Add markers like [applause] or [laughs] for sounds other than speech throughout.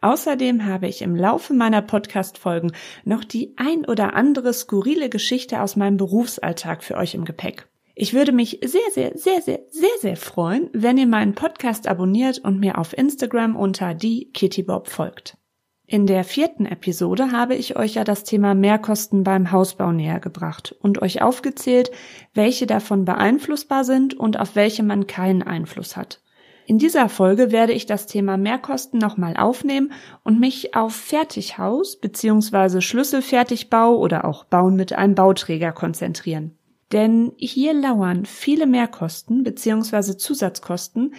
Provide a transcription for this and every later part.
Außerdem habe ich im Laufe meiner Podcast-Folgen noch die ein oder andere skurrile Geschichte aus meinem Berufsalltag für euch im Gepäck. Ich würde mich sehr, sehr, sehr, sehr, sehr, sehr freuen, wenn ihr meinen Podcast abonniert und mir auf Instagram unter die Kitty Bob folgt. In der vierten Episode habe ich euch ja das Thema Mehrkosten beim Hausbau näher gebracht und euch aufgezählt, welche davon beeinflussbar sind und auf welche man keinen Einfluss hat. In dieser Folge werde ich das Thema Mehrkosten nochmal aufnehmen und mich auf Fertighaus bzw. Schlüsselfertigbau oder auch Bauen mit einem Bauträger konzentrieren. Denn hier lauern viele Mehrkosten bzw. Zusatzkosten,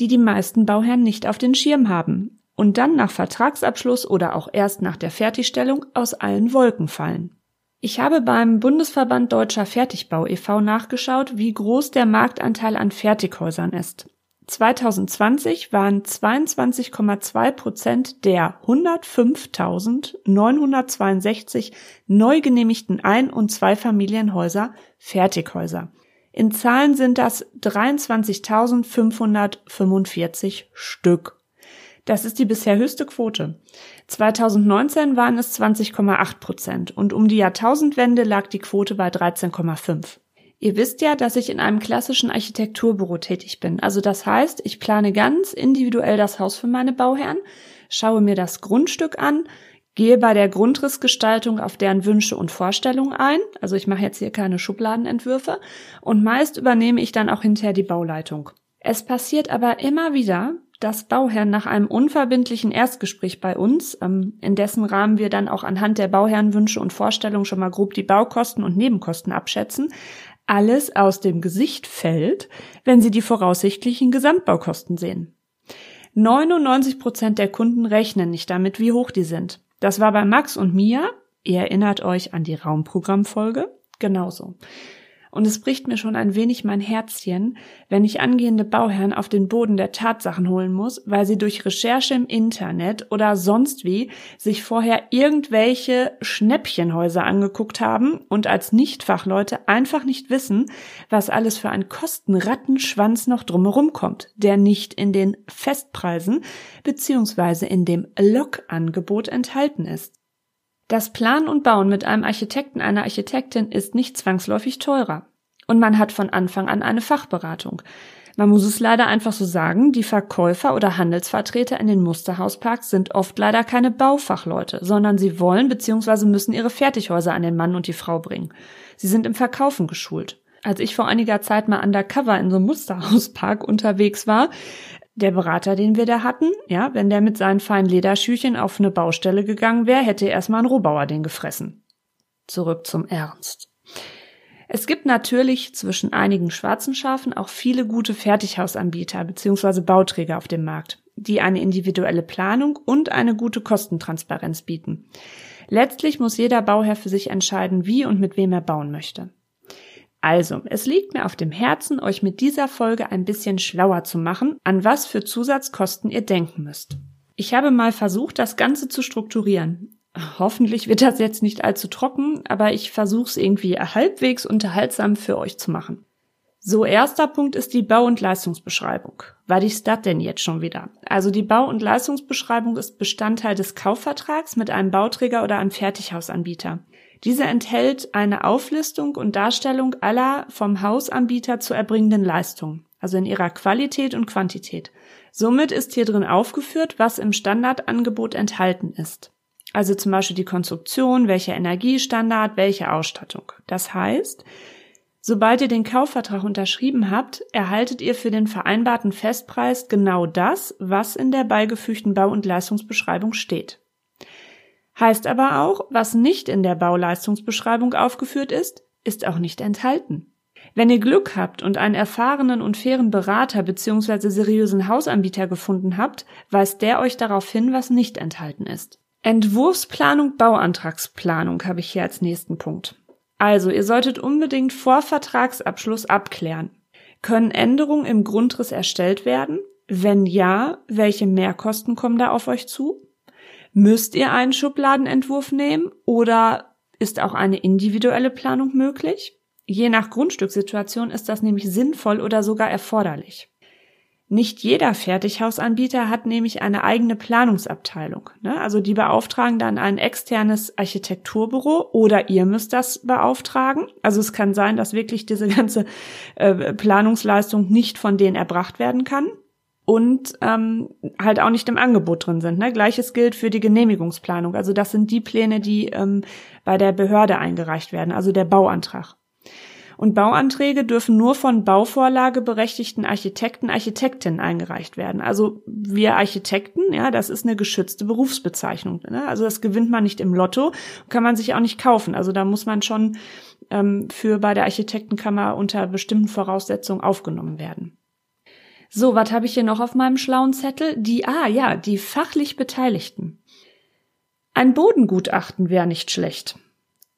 die die meisten Bauherren nicht auf den Schirm haben und dann nach Vertragsabschluss oder auch erst nach der Fertigstellung aus allen Wolken fallen. Ich habe beim Bundesverband Deutscher Fertigbau e.V. nachgeschaut, wie groß der Marktanteil an Fertighäusern ist. 2020 waren 22,2 Prozent der 105.962 neu genehmigten Ein- und Zweifamilienhäuser Fertighäuser. In Zahlen sind das 23.545 Stück. Das ist die bisher höchste Quote. 2019 waren es 20,8 Prozent und um die Jahrtausendwende lag die Quote bei 13,5. Ihr wisst ja, dass ich in einem klassischen Architekturbüro tätig bin. Also das heißt, ich plane ganz individuell das Haus für meine Bauherren, schaue mir das Grundstück an, gehe bei der Grundrissgestaltung auf deren Wünsche und Vorstellungen ein. Also ich mache jetzt hier keine Schubladenentwürfe und meist übernehme ich dann auch hinterher die Bauleitung. Es passiert aber immer wieder, dass Bauherren nach einem unverbindlichen Erstgespräch bei uns, ähm, in dessen Rahmen wir dann auch anhand der Bauherrenwünsche und Vorstellungen schon mal grob die Baukosten und Nebenkosten abschätzen, alles aus dem Gesicht fällt, wenn sie die voraussichtlichen Gesamtbaukosten sehen. 99 Prozent der Kunden rechnen nicht damit, wie hoch die sind. Das war bei Max und Mia, ihr erinnert euch an die Raumprogrammfolge, genauso. Und es bricht mir schon ein wenig mein Herzchen, wenn ich angehende Bauherren auf den Boden der Tatsachen holen muss, weil sie durch Recherche im Internet oder sonst wie sich vorher irgendwelche Schnäppchenhäuser angeguckt haben und als Nichtfachleute einfach nicht wissen, was alles für ein Kostenrattenschwanz noch drumherum kommt, der nicht in den Festpreisen beziehungsweise in dem Lokangebot enthalten ist. Das Planen und Bauen mit einem Architekten, einer Architektin ist nicht zwangsläufig teurer. Und man hat von Anfang an eine Fachberatung. Man muss es leider einfach so sagen, die Verkäufer oder Handelsvertreter in den Musterhausparks sind oft leider keine Baufachleute, sondern sie wollen bzw. müssen ihre Fertighäuser an den Mann und die Frau bringen. Sie sind im Verkaufen geschult. Als ich vor einiger Zeit mal undercover in so einem Musterhauspark unterwegs war, der Berater, den wir da hatten, ja, wenn der mit seinen feinen Lederschüchen auf eine Baustelle gegangen wäre, hätte erstmal ein Rohbauer den gefressen. Zurück zum Ernst. Es gibt natürlich zwischen einigen schwarzen Schafen auch viele gute Fertighausanbieter bzw. Bauträger auf dem Markt, die eine individuelle Planung und eine gute Kostentransparenz bieten. Letztlich muss jeder Bauherr für sich entscheiden, wie und mit wem er bauen möchte. Also, es liegt mir auf dem Herzen, euch mit dieser Folge ein bisschen schlauer zu machen, an was für Zusatzkosten ihr denken müsst. Ich habe mal versucht, das Ganze zu strukturieren. Hoffentlich wird das jetzt nicht allzu trocken, aber ich versuche es irgendwie halbwegs unterhaltsam für euch zu machen. So, erster Punkt ist die Bau- und Leistungsbeschreibung. Was ist das denn jetzt schon wieder? Also die Bau- und Leistungsbeschreibung ist Bestandteil des Kaufvertrags mit einem Bauträger oder einem Fertighausanbieter. Diese enthält eine Auflistung und Darstellung aller vom Hausanbieter zu erbringenden Leistungen, also in ihrer Qualität und Quantität. Somit ist hier drin aufgeführt, was im Standardangebot enthalten ist. Also zum Beispiel die Konstruktion, welcher Energiestandard, welche Ausstattung. Das heißt, sobald ihr den Kaufvertrag unterschrieben habt, erhaltet ihr für den vereinbarten Festpreis genau das, was in der beigefügten Bau- und Leistungsbeschreibung steht. Heißt aber auch, was nicht in der Bauleistungsbeschreibung aufgeführt ist, ist auch nicht enthalten. Wenn ihr Glück habt und einen erfahrenen und fairen Berater bzw. seriösen Hausanbieter gefunden habt, weist der euch darauf hin, was nicht enthalten ist. Entwurfsplanung, Bauantragsplanung habe ich hier als nächsten Punkt. Also, ihr solltet unbedingt vor Vertragsabschluss abklären. Können Änderungen im Grundriss erstellt werden? Wenn ja, welche Mehrkosten kommen da auf euch zu? Müsst ihr einen Schubladenentwurf nehmen oder ist auch eine individuelle Planung möglich? Je nach Grundstückssituation ist das nämlich sinnvoll oder sogar erforderlich. Nicht jeder Fertighausanbieter hat nämlich eine eigene Planungsabteilung. Ne? Also die beauftragen dann ein externes Architekturbüro oder ihr müsst das beauftragen. Also es kann sein, dass wirklich diese ganze äh, Planungsleistung nicht von denen erbracht werden kann und ähm, halt auch nicht im Angebot drin sind. Ne? Gleiches gilt für die Genehmigungsplanung. Also das sind die Pläne, die ähm, bei der Behörde eingereicht werden, also der Bauantrag. Und Bauanträge dürfen nur von Bauvorlageberechtigten Architekten, Architektinnen eingereicht werden. Also wir Architekten, ja, das ist eine geschützte Berufsbezeichnung. Ne? Also das gewinnt man nicht im Lotto, kann man sich auch nicht kaufen. Also da muss man schon ähm, für bei der Architektenkammer unter bestimmten Voraussetzungen aufgenommen werden. So, was habe ich hier noch auf meinem schlauen Zettel? Die, ah ja, die fachlich Beteiligten. Ein Bodengutachten wäre nicht schlecht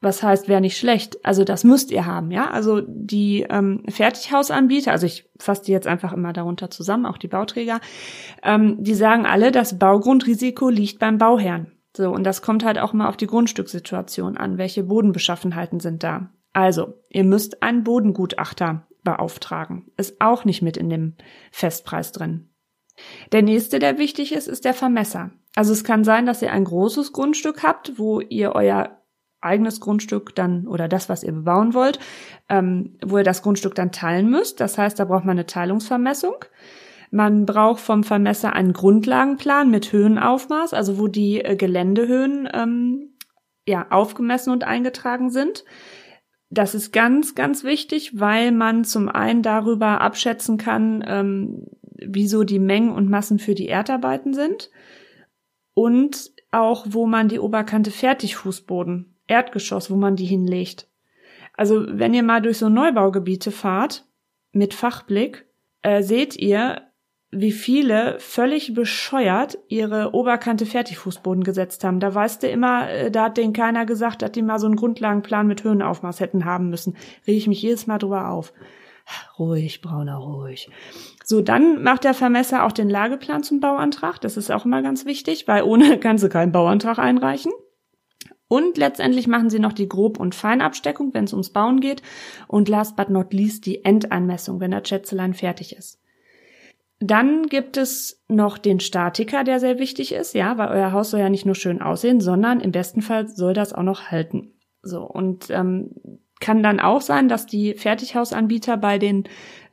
was heißt, wäre nicht schlecht. Also das müsst ihr haben, ja. Also die ähm, Fertighausanbieter, also ich fasse die jetzt einfach immer darunter zusammen, auch die Bauträger, ähm, die sagen alle, das Baugrundrisiko liegt beim Bauherrn. So, und das kommt halt auch mal auf die Grundstückssituation an. Welche Bodenbeschaffenheiten sind da? Also, ihr müsst einen Bodengutachter beauftragen. Ist auch nicht mit in dem Festpreis drin. Der nächste, der wichtig ist, ist der Vermesser. Also es kann sein, dass ihr ein großes Grundstück habt, wo ihr euer eigenes Grundstück dann oder das, was ihr bebauen wollt, ähm, wo ihr das Grundstück dann teilen müsst. Das heißt, da braucht man eine Teilungsvermessung. Man braucht vom Vermesser einen Grundlagenplan mit Höhenaufmaß, also wo die äh, Geländehöhen ähm, ja aufgemessen und eingetragen sind. Das ist ganz, ganz wichtig, weil man zum einen darüber abschätzen kann, ähm, wieso die Mengen und Massen für die Erdarbeiten sind und auch, wo man die Oberkante Fertigfußboden Erdgeschoss, wo man die hinlegt. Also wenn ihr mal durch so Neubaugebiete fahrt, mit Fachblick, äh, seht ihr, wie viele völlig bescheuert ihre Oberkante Fertigfußboden gesetzt haben. Da weißt du immer, äh, da hat denen keiner gesagt, dass die mal so einen Grundlagenplan mit Höhenaufmaß hätten haben müssen. Rege ich mich jedes Mal drüber auf. Ruhig, Brauner, ruhig. So, dann macht der Vermesser auch den Lageplan zum Bauantrag. Das ist auch immer ganz wichtig, weil ohne [laughs] kannst du keinen Bauantrag einreichen. Und letztendlich machen sie noch die Grob- und Feinabsteckung, wenn es ums Bauen geht. Und last but not least die Endeinmessung, wenn der Schätzelein fertig ist. Dann gibt es noch den Statiker, der sehr wichtig ist, ja, weil euer Haus soll ja nicht nur schön aussehen, sondern im besten Fall soll das auch noch halten. So, und ähm, kann dann auch sein, dass die Fertighausanbieter bei den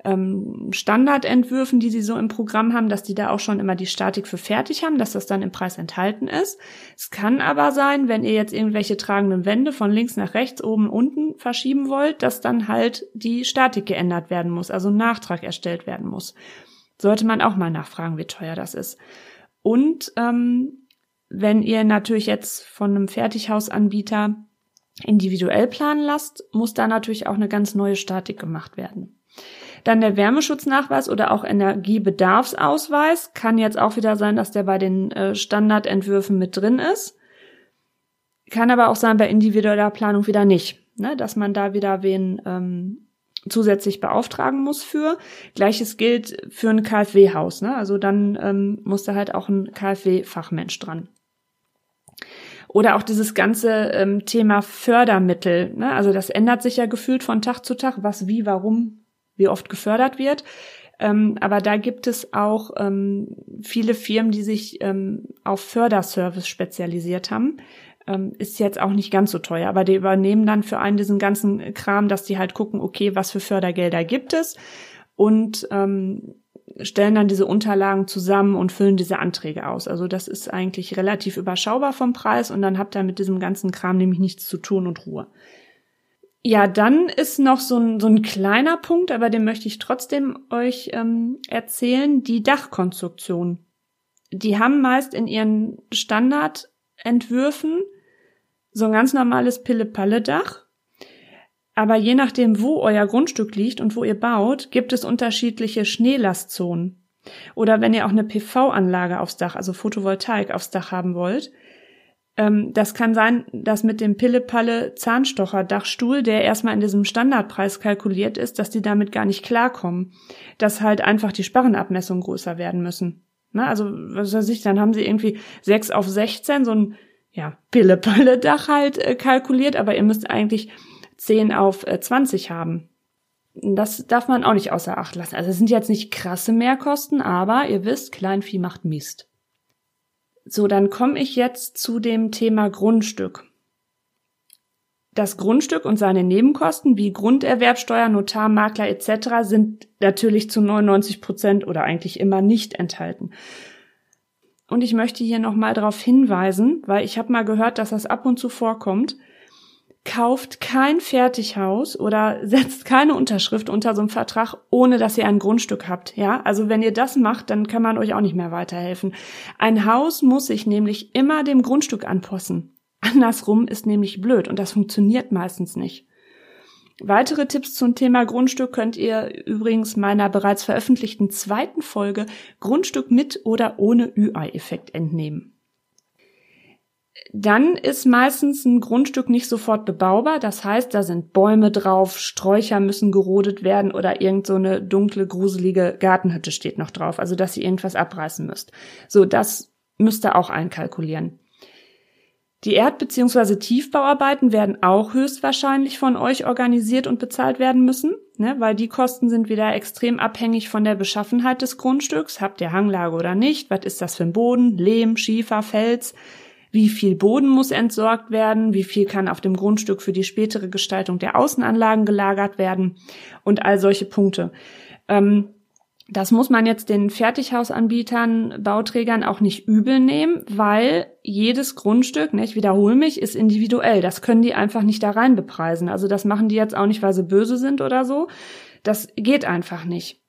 ähm, Standardentwürfen, die sie so im Programm haben, dass die da auch schon immer die Statik für fertig haben, dass das dann im Preis enthalten ist. Es kann aber sein, wenn ihr jetzt irgendwelche tragenden Wände von links nach rechts, oben, unten verschieben wollt, dass dann halt die Statik geändert werden muss, also ein Nachtrag erstellt werden muss. Sollte man auch mal nachfragen, wie teuer das ist. Und ähm, wenn ihr natürlich jetzt von einem Fertighausanbieter individuell planen lasst, muss da natürlich auch eine ganz neue Statik gemacht werden. Dann der Wärmeschutznachweis oder auch Energiebedarfsausweis kann jetzt auch wieder sein, dass der bei den äh, Standardentwürfen mit drin ist. Kann aber auch sein bei individueller Planung wieder nicht, ne? dass man da wieder wen ähm, zusätzlich beauftragen muss für. Gleiches gilt für ein KfW-Haus. Ne? Also dann ähm, muss da halt auch ein KfW-Fachmensch dran. Oder auch dieses ganze ähm, Thema Fördermittel. Ne? Also das ändert sich ja gefühlt von Tag zu Tag, was wie, warum, wie oft gefördert wird. Ähm, aber da gibt es auch ähm, viele Firmen, die sich ähm, auf Förderservice spezialisiert haben. Ähm, ist jetzt auch nicht ganz so teuer, aber die übernehmen dann für einen diesen ganzen Kram, dass die halt gucken, okay, was für Fördergelder gibt es und ähm, stellen dann diese Unterlagen zusammen und füllen diese Anträge aus. Also das ist eigentlich relativ überschaubar vom Preis und dann habt ihr mit diesem ganzen Kram nämlich nichts zu tun und Ruhe. Ja, dann ist noch so ein, so ein kleiner Punkt, aber den möchte ich trotzdem euch ähm, erzählen, die Dachkonstruktion. Die haben meist in ihren Standardentwürfen so ein ganz normales Pille-Palle-Dach aber je nachdem, wo euer Grundstück liegt und wo ihr baut, gibt es unterschiedliche Schneelastzonen. Oder wenn ihr auch eine PV-Anlage aufs Dach, also Photovoltaik aufs Dach haben wollt, Ähm, das kann sein, dass mit dem Pille-Palle Zahnstocher-Dachstuhl, der erstmal in diesem Standardpreis kalkuliert ist, dass die damit gar nicht klarkommen. Dass halt einfach die Sparrenabmessungen größer werden müssen. Also, was weiß ich, dann haben sie irgendwie 6 auf 16, so ein, ja, Pille-Palle-Dach [laughs] halt äh, kalkuliert, aber ihr müsst eigentlich 10 auf äh, 20 haben. Das darf man auch nicht außer Acht lassen. Also es sind jetzt nicht krasse Mehrkosten, aber ihr wisst, Kleinvieh macht Mist. So, dann komme ich jetzt zu dem Thema Grundstück. Das Grundstück und seine Nebenkosten wie Grunderwerbsteuer, Notar, Makler etc. sind natürlich zu 99 Prozent oder eigentlich immer nicht enthalten. Und ich möchte hier nochmal darauf hinweisen, weil ich habe mal gehört, dass das ab und zu vorkommt, kauft kein Fertighaus oder [laughs] setzt keine Unterschrift unter so einem Vertrag, ohne dass ihr ein Grundstück habt. Ja, also wenn ihr das macht, dann kann man euch auch nicht mehr weiterhelfen. Ein Haus muss sich nämlich immer dem Grundstück anpassen. Andersrum ist nämlich blöd und das funktioniert meistens nicht. Weitere Tipps zum Thema Grundstück könnt ihr übrigens meiner bereits veröffentlichten zweiten Folge Grundstück mit oder ohne Ü-Ei-Effekt entnehmen. Dann ist meistens ein Grundstück nicht sofort bebaubar. Das heißt, da sind Bäume drauf, Sträucher müssen gerodet werden oder irgend so eine dunkle, gruselige Gartenhütte steht noch drauf. Also, dass ihr irgendwas abreißen müsst. So, das müsst ihr auch einkalkulieren. Die Erd- bzw. Tiefbauarbeiten werden auch höchstwahrscheinlich von euch organisiert und bezahlt werden müssen, ne, weil die Kosten sind wieder extrem abhängig von der Beschaffenheit des Grundstücks. Habt ihr Hanglage oder nicht? Was ist das für ein Boden? Lehm, Schiefer, Fels? wie viel Boden muss entsorgt werden, wie viel kann auf dem Grundstück für die spätere Gestaltung der Außenanlagen gelagert werden und all solche Punkte. Ähm, das muss man jetzt den Fertighausanbietern, Bauträgern auch nicht übel nehmen, weil jedes Grundstück, ne, ich wiederhole mich, ist individuell. Das können die einfach nicht da rein bepreisen. Also das machen die jetzt auch nicht, weil sie böse sind oder so. Das geht einfach nicht.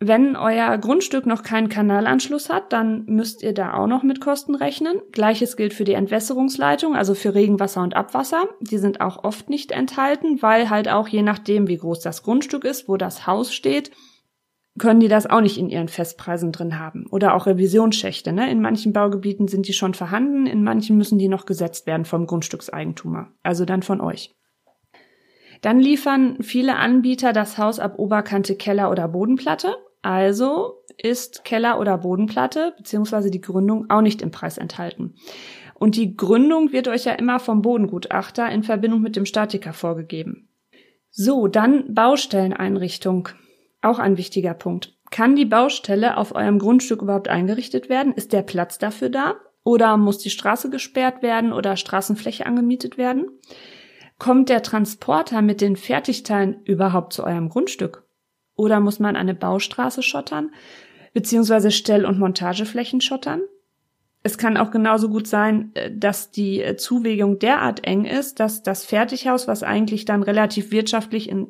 Wenn euer Grundstück noch keinen Kanalanschluss hat, dann müsst ihr da auch noch mit Kosten rechnen. Gleiches gilt für die Entwässerungsleitung, also für Regenwasser und Abwasser. Die sind auch oft nicht enthalten, weil halt auch je nachdem, wie groß das Grundstück ist, wo das Haus steht, können die das auch nicht in ihren Festpreisen drin haben. Oder auch Revisionsschächte. Ne? In manchen Baugebieten sind die schon vorhanden, in manchen müssen die noch gesetzt werden vom Grundstückseigentümer, also dann von euch. Dann liefern viele Anbieter das Haus ab Oberkante, Keller oder Bodenplatte. Also ist Keller oder Bodenplatte beziehungsweise die Gründung auch nicht im Preis enthalten. Und die Gründung wird euch ja immer vom Bodengutachter in Verbindung mit dem Statiker vorgegeben. So, dann Baustelleneinrichtung. Auch ein wichtiger Punkt. Kann die Baustelle auf eurem Grundstück überhaupt eingerichtet werden? Ist der Platz dafür da? Oder muss die Straße gesperrt werden oder Straßenfläche angemietet werden? Kommt der Transporter mit den Fertigteilen überhaupt zu eurem Grundstück? Oder muss man eine Baustraße schottern, beziehungsweise Stell- und Montageflächen schottern? Es kann auch genauso gut sein, äh, dass die äh, Zuwegung derart eng ist, dass das Fertighaus, was eigentlich dann relativ wirtschaftlich in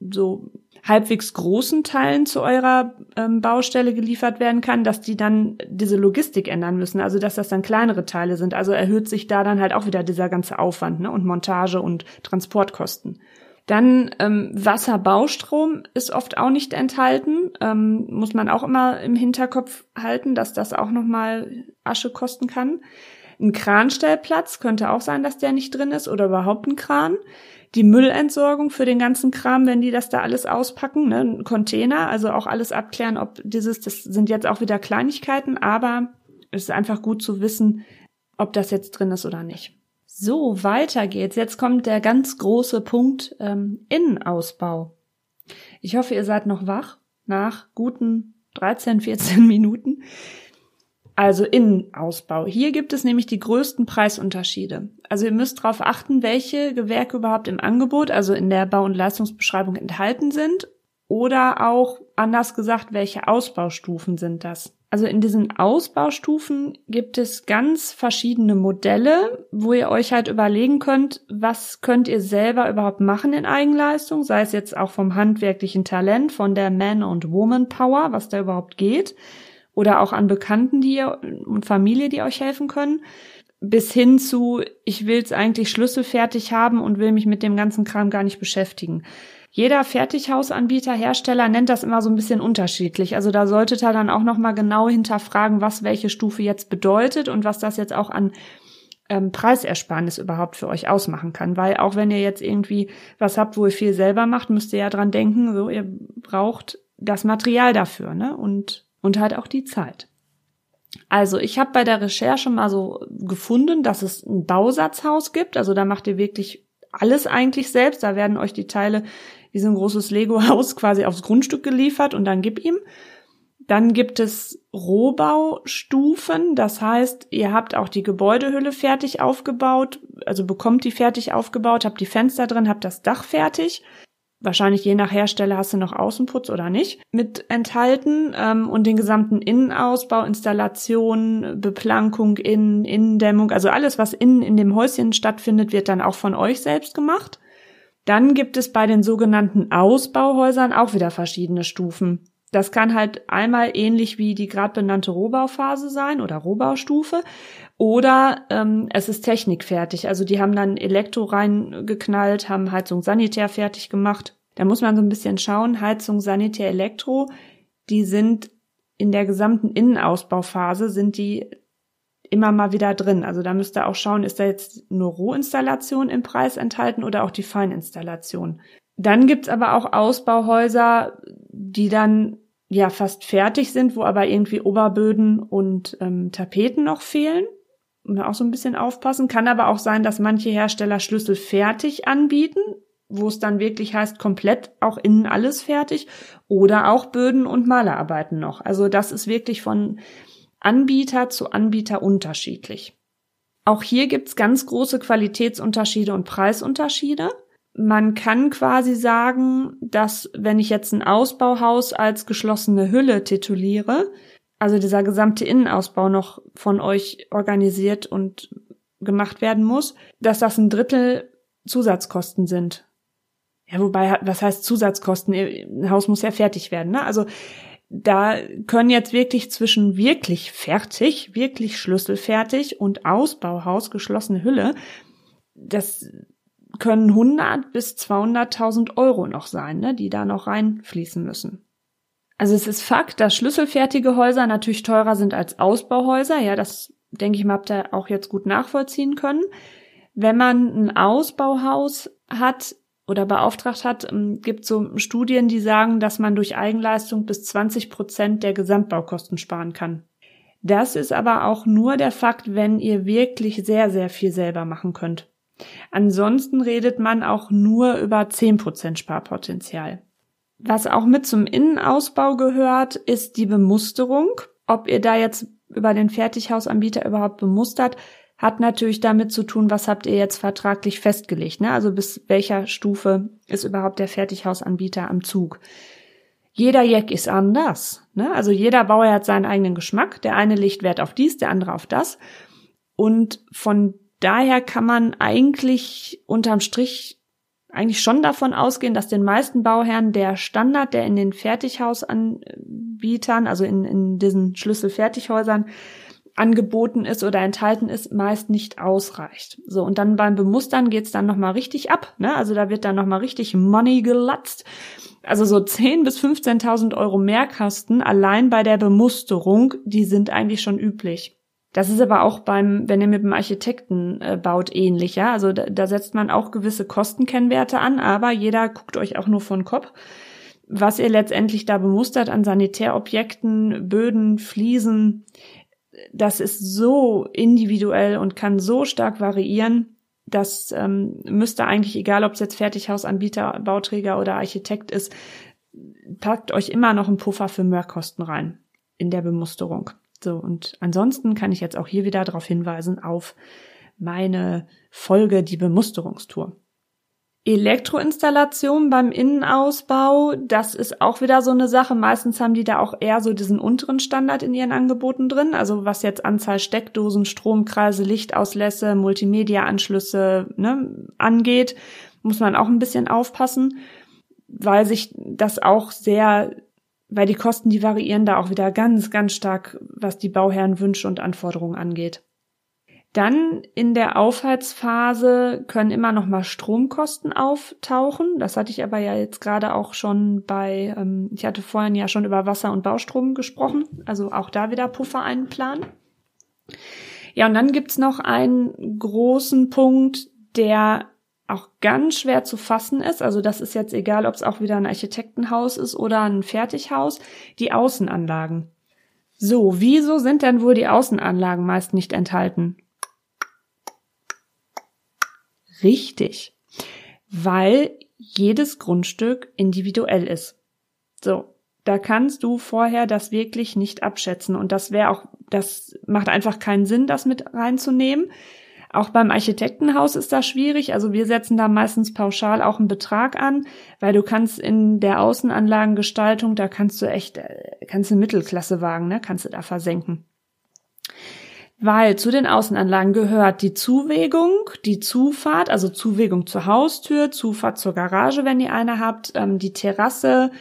so halbwegs großen Teilen zu eurer ähm, Baustelle geliefert werden kann, dass die dann diese Logistik ändern müssen, also dass das dann kleinere Teile sind. Also erhöht sich da dann halt auch wieder dieser ganze Aufwand ne? und Montage und Transportkosten. Dann ähm, Wasserbaustrom ist oft auch nicht enthalten. Ähm, muss man auch immer im Hinterkopf halten, dass das auch nochmal Asche kosten kann. Ein Kranstellplatz könnte auch sein, dass der nicht drin ist oder überhaupt ein Kran die Müllentsorgung für den ganzen Kram, wenn die das da alles auspacken, ne? Ein Container, also auch alles abklären, ob dieses, das sind jetzt auch wieder Kleinigkeiten, aber es ist einfach gut zu wissen, ob das jetzt drin ist oder nicht. So, weiter geht's. Jetzt kommt der ganz große Punkt ähm, Innenausbau. Ich hoffe, ihr seid noch wach nach guten 13, 14 Minuten. Also Innenausbau. Hier gibt es nämlich die größten Preisunterschiede. Also ihr müsst darauf achten, welche Gewerke überhaupt im Angebot, also in der Bau- und Leistungsbeschreibung enthalten sind oder auch anders gesagt, welche Ausbaustufen sind das. Also in diesen Ausbaustufen gibt es ganz verschiedene Modelle, wo ihr euch halt überlegen könnt, was könnt ihr selber überhaupt machen in Eigenleistung, sei es jetzt auch vom handwerklichen Talent, von der Man- und Woman-Power, was da überhaupt geht oder auch an Bekannten, die ihr und Familie, die euch helfen können, bis hin zu, ich will es eigentlich schlüsselfertig haben und will mich mit dem ganzen Kram gar nicht beschäftigen. Jeder Fertighausanbieter, Hersteller nennt das immer so ein bisschen unterschiedlich. Also da solltet ihr dann auch nochmal genau hinterfragen, was welche Stufe jetzt bedeutet und was das jetzt auch an ähm, Preisersparnis überhaupt für euch ausmachen kann. Weil auch wenn ihr jetzt irgendwie was habt, wo ihr viel selber macht, müsst ihr ja dran denken, so ihr braucht das Material dafür, ne? Und, und halt auch die Zeit. Also ich habe bei der Recherche mal so gefunden, dass es ein Bausatzhaus gibt. Also da macht ihr wirklich alles eigentlich selbst. Da werden euch die Teile wie so ein großes Lego-Haus [laughs] quasi aufs Grundstück geliefert und dann gib ihm. Dann gibt es Rohbaustufen, das heißt, ihr habt auch die Gebäudehülle fertig aufgebaut, also bekommt die fertig aufgebaut, habt die Fenster drin, habt das Dach fertig. Wahrscheinlich je nach Hersteller hast du noch Außenputz oder nicht mit enthalten ähm, und den gesamten Innenausbau, Installation, Beplankung, Innen, Innendämmung, also alles, was innen in dem Häuschen stattfindet, wird dann auch von euch selbst gemacht. Dann gibt es bei den sogenannten Ausbauhäusern auch wieder verschiedene Stufen. Das kann halt einmal ähnlich wie die gerade benannte Rohbauphase sein oder Rohbaustufe oder ähm, es ist Technik fertig. Also die haben dann Elektro reingeknallt, haben Heizung Sanitär fertig gemacht. Da muss man so ein bisschen schauen, Heizung Sanitär Elektro, die sind in der gesamten Innenausbauphase sind die immer mal wieder drin. Also da müsst ihr auch schauen, ist da jetzt nur Rohinstallation im Preis enthalten oder auch die Feininstallation. Dann gibt's aber auch Ausbauhäuser, die dann ja fast fertig sind, wo aber irgendwie Oberböden und ähm, Tapeten noch fehlen. Und auch so ein bisschen aufpassen. Kann aber auch sein, dass manche Hersteller Schlüssel fertig anbieten, wo es dann wirklich heißt, komplett auch innen alles fertig. Oder auch Böden und Malerarbeiten noch. Also das ist wirklich von Anbieter zu Anbieter unterschiedlich. Auch hier gibt's ganz große Qualitätsunterschiede und Preisunterschiede man kann quasi sagen, dass wenn ich jetzt ein Ausbauhaus als geschlossene Hülle tituliere, also dieser gesamte Innenausbau noch von euch organisiert und gemacht werden muss, dass das ein Drittel Zusatzkosten sind. Ja, wobei, was heißt Zusatzkosten? Ein Haus muss ja fertig werden, ne? Also, da können jetzt wirklich zwischen wirklich fertig, wirklich schlüsselfertig und Ausbauhaus, geschlossene Hülle, das können 100 bis 200.000 Euro noch sein, ne, die da noch reinfließen müssen. Also es ist Fakt, dass schlüsselfertige Häuser natürlich teurer sind als Ausbauhäuser. Ja, das denke ich mal, habt ihr auch jetzt gut nachvollziehen können. Wenn man ein Ausbauhaus hat oder beauftragt hat, ähm, gibt so Studien, die sagen, dass man durch Eigenleistung bis 20 Prozent der Gesamtbaukosten sparen kann. Das ist aber auch nur der Fakt, wenn ihr wirklich sehr, sehr viel selber machen könnt. Ansonsten redet man auch nur über 10% Sparpotenzial. Was auch mit zum Innenausbau gehört, ist die Bemusterung. Ob ihr da jetzt über den Fertighausanbieter überhaupt bemustert, hat natürlich damit zu tun, was habt ihr jetzt vertraglich festgelegt. Ne? Also bis welcher Stufe ist überhaupt der Fertighausanbieter am Zug. Jeder Jack ist anders. Ne? Also jeder Bauer hat seinen eigenen Geschmack. Der eine legt Wert auf dies, der andere auf das. Und von daher kann man eigentlich unterm Strich eigentlich schon davon ausgehen, dass den meisten Bauherren der Standard, der in den Fertighausanbietern, also in, in diesen Schlüsselfertighäusern angeboten ist oder enthalten ist, meist nicht ausreicht. So, und dann beim Bemustern geht's dann nochmal richtig ab. Ne? Also da wird dann nochmal richtig Money gelatzt. Also so 10.000 bis 15.000 Euro Mehrkosten allein bei der Bemusterung, die sind eigentlich schon üblich. Das ist aber auch beim, wenn ihr mit dem Architekten äh, baut, ähnlich, ja. Also da, da setzt man auch gewisse Kostenkennwerte an, aber jeder guckt euch auch nur von Kopf. Was ihr letztendlich da bemustert an Sanitärobjekten, Böden, Fliesen, das ist so individuell und kann so stark variieren, das ähm, müsste eigentlich, egal ob es jetzt Fertighausanbieter, Bauträger oder Architekt ist, packt euch immer noch einen Puffer für Mehrkosten rein in der Bemusterung. So, und ansonsten kann ich jetzt auch hier wieder darauf hinweisen auf meine Folge die Bemusterungstour. Elektroinstallation beim Innenausbau, das ist auch wieder so eine Sache. Meistens haben die da auch eher so diesen unteren Standard in ihren Angeboten drin. Also was jetzt Anzahl Steckdosen, Stromkreise, Lichtauslässe, Multimedia-Anschlüsse ne, angeht, muss man auch ein bisschen aufpassen, weil sich das auch sehr weil die Kosten, die variieren da auch wieder ganz, ganz stark, was die Bauherrenwünsche und Anforderungen angeht. Dann in der Aufheizphase können immer noch mal Stromkosten auftauchen. Das hatte ich aber ja jetzt gerade auch schon bei, ähm, ich hatte vorhin ja schon über Wasser und Baustrom gesprochen, also auch da wieder Puffer einplanen. Ja, und dann gibt's noch einen großen Punkt, der auch ganz schwer zu fassen ist. Also das ist jetzt egal, ob es auch wieder ein Architektenhaus ist oder ein Fertighaus, die Außenanlagen. So, wieso sind denn wohl die Außenanlagen meist nicht enthalten? Richtig, weil jedes Grundstück individuell ist. So, da kannst du vorher das wirklich nicht abschätzen und das wäre auch, das macht einfach keinen Sinn, das mit reinzunehmen. Auch beim Architektenhaus ist das schwierig. Also wir setzen da meistens pauschal auch einen Betrag an, weil du kannst in der Außenanlagengestaltung, da kannst du echt, äh, kannst du Mittelklasse wagen, ne? Kannst du da versenken. Weil zu den Außenanlagen gehört die Zuwegung, die Zufahrt, also Zuwegung zur Haustür, Zufahrt zur Garage, wenn ihr eine habt, ähm, die Terrasse,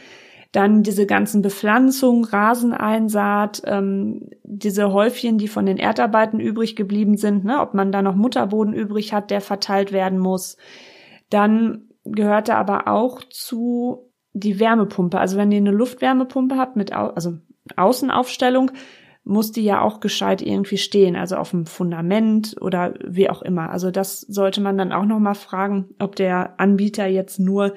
dann diese ganzen Bepflanzungen, Raseneinsaat, ähm, diese Häufchen, die von den Erdarbeiten übrig geblieben sind, ne, ob man da noch Mutterboden übrig hat, der verteilt werden muss. Dann gehört da aber auch zu die Wärmepumpe. Also wenn ihr eine Luftwärmepumpe habt mit, Au also Außenaufstellung, muss die ja auch gescheit irgendwie stehen, also auf dem Fundament oder wie auch immer. Also das sollte man dann auch nochmal fragen, ob der Anbieter jetzt nur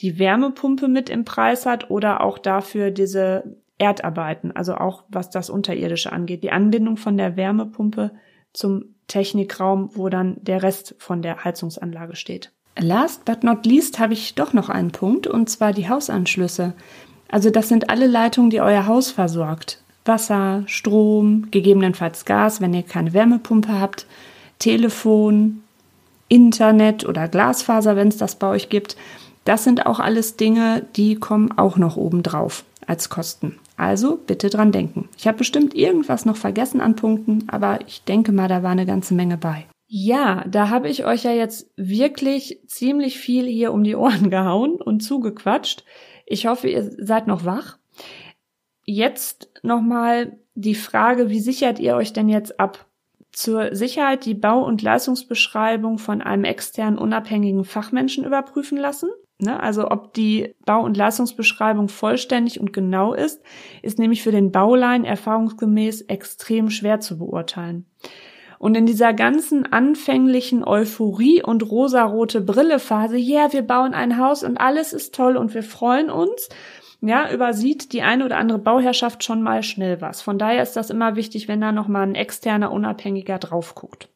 die Wärmepumpe mit im Preis hat oder auch dafür diese Erdarbeiten, also auch was das Unterirdische angeht, die Anbindung von der Wärmepumpe zum Technikraum, wo dann der Rest von der Heizungsanlage steht. Last but not least habe ich doch noch einen Punkt, und zwar die Hausanschlüsse. Also das sind alle Leitungen, die euer Haus versorgt. Wasser, Strom, gegebenenfalls Gas, wenn ihr keine Wärmepumpe habt, Telefon, Internet oder Glasfaser, wenn es das bei euch gibt. Das sind auch alles Dinge, die kommen auch noch obendrauf als Kosten. Also bitte dran denken. Ich habe bestimmt irgendwas noch vergessen an Punkten, aber ich denke mal, da war eine ganze Menge bei. Ja, da habe ich euch ja jetzt wirklich ziemlich viel hier um die Ohren [laughs] gehauen und zugequatscht. Ich hoffe, ihr seid noch wach. Jetzt nochmal die Frage, wie sichert ihr euch denn jetzt ab? Zur Sicherheit die Bau- und Leistungsbeschreibung von einem externen unabhängigen Fachmenschen überprüfen lassen. Ne? Also ob die Bau- und Leistungsbeschreibung vollständig und genau ist, ist nämlich für den Baulein erfahrungsgemäß extrem schwer zu beurteilen. Und in dieser ganzen anfänglichen Euphorie und rosarote Brille-Phase, ja, yeah, wir bauen ein Haus und alles ist toll und wir freuen uns, ja, übersieht die eine oder andere Bauherrschaft schon mal schnell was. Von daher ist das immer wichtig, wenn da nochmal ein externer Unabhängiger drauf guckt.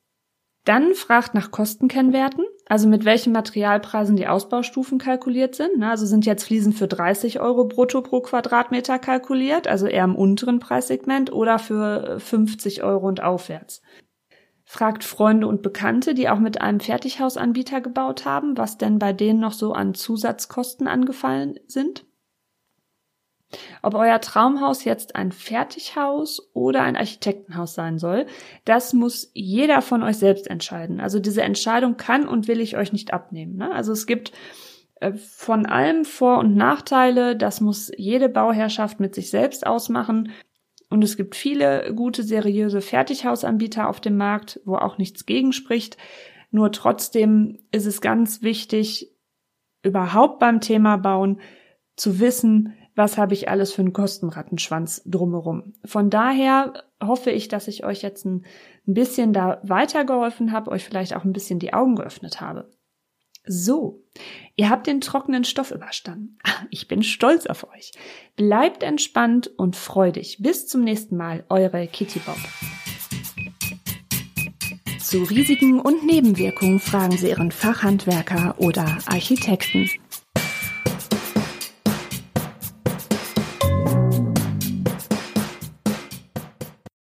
Dann fragt nach Kostenkennwerten, also mit welchen Materialpreisen die Ausbaustufen kalkuliert sind. Also sind jetzt Fliesen für 30 Euro brutto pro Quadratmeter kalkuliert, also eher im unteren Preissegment oder für 50 Euro und aufwärts. Fragt Freunde und Bekannte, die auch mit einem Fertighausanbieter gebaut haben, was denn bei denen noch so an Zusatzkosten angefallen sind. Ob euer Traumhaus jetzt ein Fertighaus oder ein Architektenhaus sein soll, das muss jeder von euch selbst entscheiden. Also diese Entscheidung kann und will ich euch nicht abnehmen. Ne? Also es gibt äh, von allem Vor- und Nachteile. Das muss jede Bauherrschaft mit sich selbst ausmachen. Und es gibt viele gute, seriöse Fertighausanbieter auf dem Markt, wo auch nichts gegenspricht. Nur trotzdem ist es ganz wichtig, überhaupt beim Thema Bauen zu wissen, was habe ich alles für einen Kostenrattenschwanz drumherum. Von daher hoffe ich, dass ich euch jetzt ein, bisschen da weitergeholfen habe, euch vielleicht auch ein bisschen die Augen geöffnet habe. So, ihr habt den trockenen Stoff überstanden. [laughs] Ich bin stolz auf euch. Bleibt entspannt und freudig. Bis zum nächsten Mal, eure Kitty Bob. Zu Risiken und Nebenwirkungen fragen Sie Ihren Fachhandwerker oder Architekten.